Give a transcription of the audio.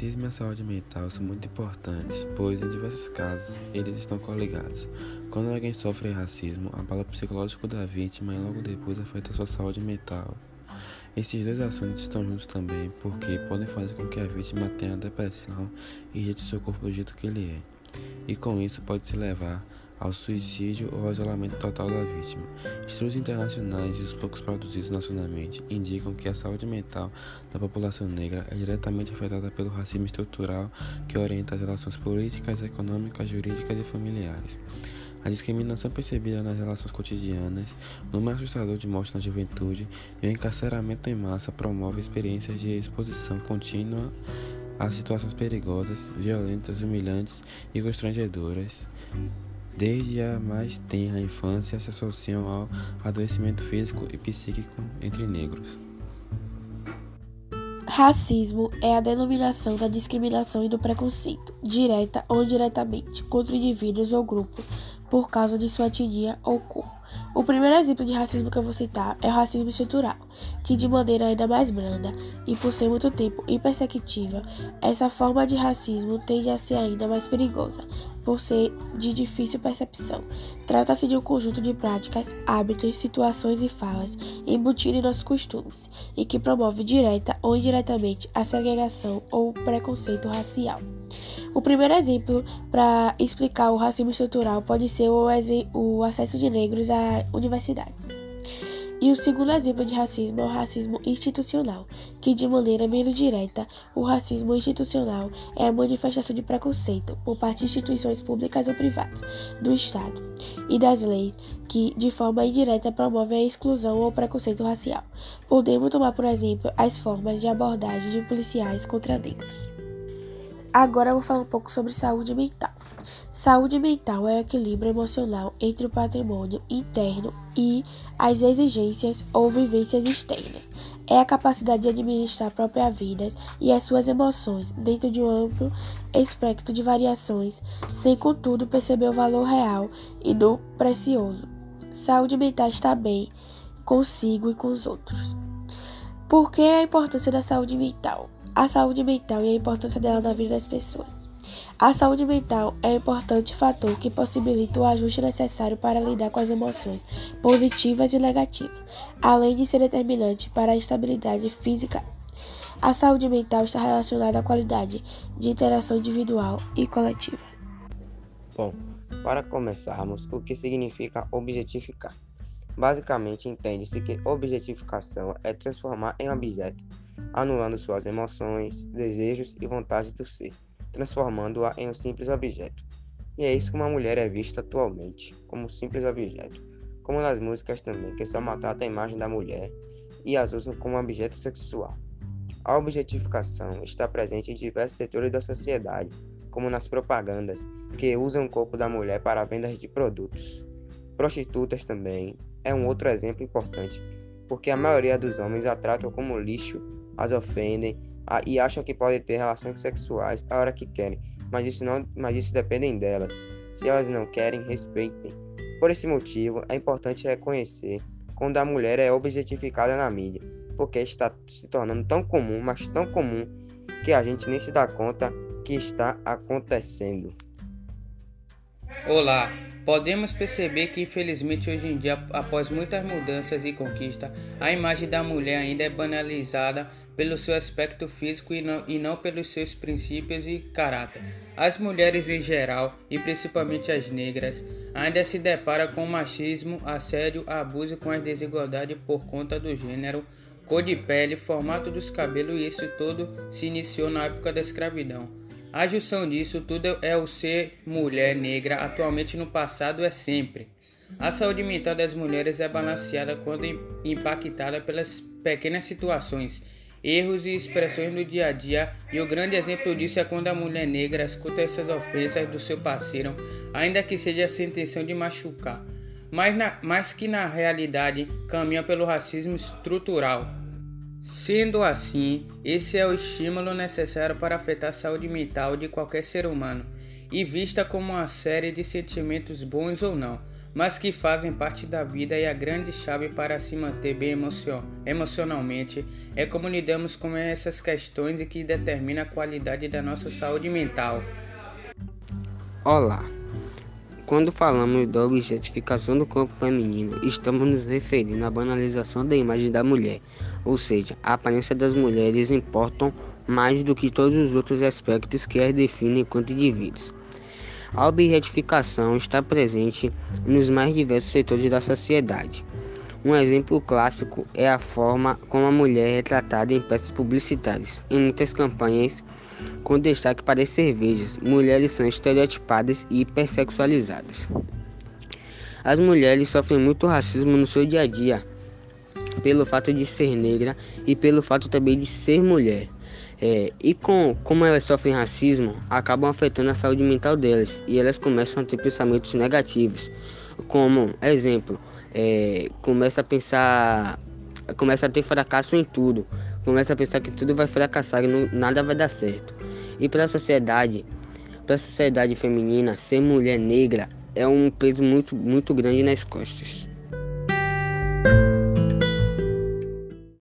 racismo e a saúde mental são muito importantes, pois em diversos casos eles estão coligados. Quando alguém sofre racismo, abala o psicológico da vítima e logo depois afeta a sua saúde mental. Esses dois assuntos estão juntos também porque podem fazer com que a vítima tenha depressão e rejeite seu corpo do jeito que ele é. E com isso pode se levar ao suicídio ou ao isolamento total da vítima. Estudos internacionais e os poucos produzidos nacionalmente indicam que a saúde mental da população negra é diretamente afetada pelo racismo estrutural que orienta as relações políticas, econômicas, jurídicas e familiares. A discriminação percebida nas relações cotidianas, o número assustador de mortes na juventude e o encarceramento em massa promove experiências de exposição contínua a situações perigosas, violentas, humilhantes e constrangedoras desde a mais tenra infância se associam ao adoecimento físico e psíquico entre negros. Racismo é a denominação da discriminação e do preconceito, direta ou indiretamente, contra indivíduos ou grupos por causa de sua etnia ou cor o primeiro exemplo de racismo que eu vou citar é o racismo estrutural, que de maneira ainda mais branda e por ser muito tempo imperceptível, essa forma de racismo tende a ser ainda mais perigosa, por ser de difícil percepção. Trata-se de um conjunto de práticas, hábitos, situações e falas embutidos em nossos costumes e que promove direta ou indiretamente a segregação ou preconceito racial. O primeiro exemplo para explicar o racismo estrutural pode ser o, o acesso de negros a universidades. E o segundo exemplo de racismo é o racismo institucional, que de maneira menos direta, o racismo institucional é a manifestação de preconceito por parte de instituições públicas ou privadas, do Estado e das leis que, de forma indireta, promovem a exclusão ou preconceito racial. Podemos tomar, por exemplo, as formas de abordagem de policiais contra negros. Agora eu vou falar um pouco sobre saúde mental. Saúde mental é o equilíbrio emocional entre o patrimônio interno e as exigências ou vivências externas. É a capacidade de administrar a própria vida e as suas emoções dentro de um amplo espectro de variações, sem contudo perceber o valor real e do precioso. Saúde mental está bem consigo e com os outros. Por que a importância da saúde mental? A saúde mental e a importância dela na vida das pessoas. A saúde mental é um importante fator que possibilita o ajuste necessário para lidar com as emoções positivas e negativas, além de ser determinante para a estabilidade física. A saúde mental está relacionada à qualidade de interação individual e coletiva. Bom, para começarmos, o que significa objetificar? Basicamente, entende-se que objetificação é transformar em objeto anulando suas emoções, desejos e vontades do ser, transformando-a em um simples objeto. E é isso que uma mulher é vista atualmente, como um simples objeto, como nas músicas também, que só maltratam a imagem da mulher e as usam como objeto sexual. A objetificação está presente em diversos setores da sociedade, como nas propagandas, que usam o corpo da mulher para vendas de produtos. Prostitutas também é um outro exemplo importante, porque a maioria dos homens a tratam como lixo as ofendem a, e acham que podem ter relações sexuais a hora que querem, mas isso, não, mas isso dependem delas. Se elas não querem, respeitem. Por esse motivo, é importante reconhecer quando a mulher é objetificada na mídia, porque está se tornando tão comum, mas tão comum, que a gente nem se dá conta que está acontecendo. Olá, podemos perceber que infelizmente hoje em dia, após muitas mudanças e conquistas, a imagem da mulher ainda é banalizada pelo seu aspecto físico e não, e não pelos seus princípios e caráter. As mulheres em geral, e principalmente as negras, ainda se deparam com machismo, assédio, abuso com as desigualdades por conta do gênero, cor de pele, formato dos cabelos e isso tudo se iniciou na época da escravidão. A junção disso tudo é o ser mulher negra, atualmente no passado é sempre. A saúde mental das mulheres é balanceada quando impactada pelas pequenas situações, erros e expressões do dia a dia, e o grande exemplo disso é quando a mulher negra escuta essas ofensas do seu parceiro, ainda que seja sem intenção de machucar, mas, na, mas que na realidade caminha pelo racismo estrutural. Sendo assim, esse é o estímulo necessário para afetar a saúde mental de qualquer ser humano, e vista como uma série de sentimentos bons ou não, mas que fazem parte da vida e a grande chave para se manter bem emocionalmente é como lidamos com essas questões e que determina a qualidade da nossa saúde mental. Olá! Quando falamos da objetificação do corpo feminino, estamos nos referindo à banalização da imagem da mulher, ou seja, a aparência das mulheres importam mais do que todos os outros aspectos que as definem enquanto indivíduos. A objetificação está presente nos mais diversos setores da sociedade. Um exemplo clássico é a forma como a mulher é retratada em peças publicitárias. Em muitas campanhas, com destaque para as cervejas, mulheres são estereotipadas e hipersexualizadas. As mulheres sofrem muito racismo no seu dia a dia, pelo fato de ser negra e pelo fato também de ser mulher. É, e com, como elas sofrem racismo, acabam afetando a saúde mental delas e elas começam a ter pensamentos negativos. Como, exemplo, é, começa a pensar, começa a ter fracasso em tudo, começa a pensar que tudo vai fracassar e não, nada vai dar certo. E para a sociedade, para a sociedade feminina, ser mulher negra é um peso muito, muito grande nas costas.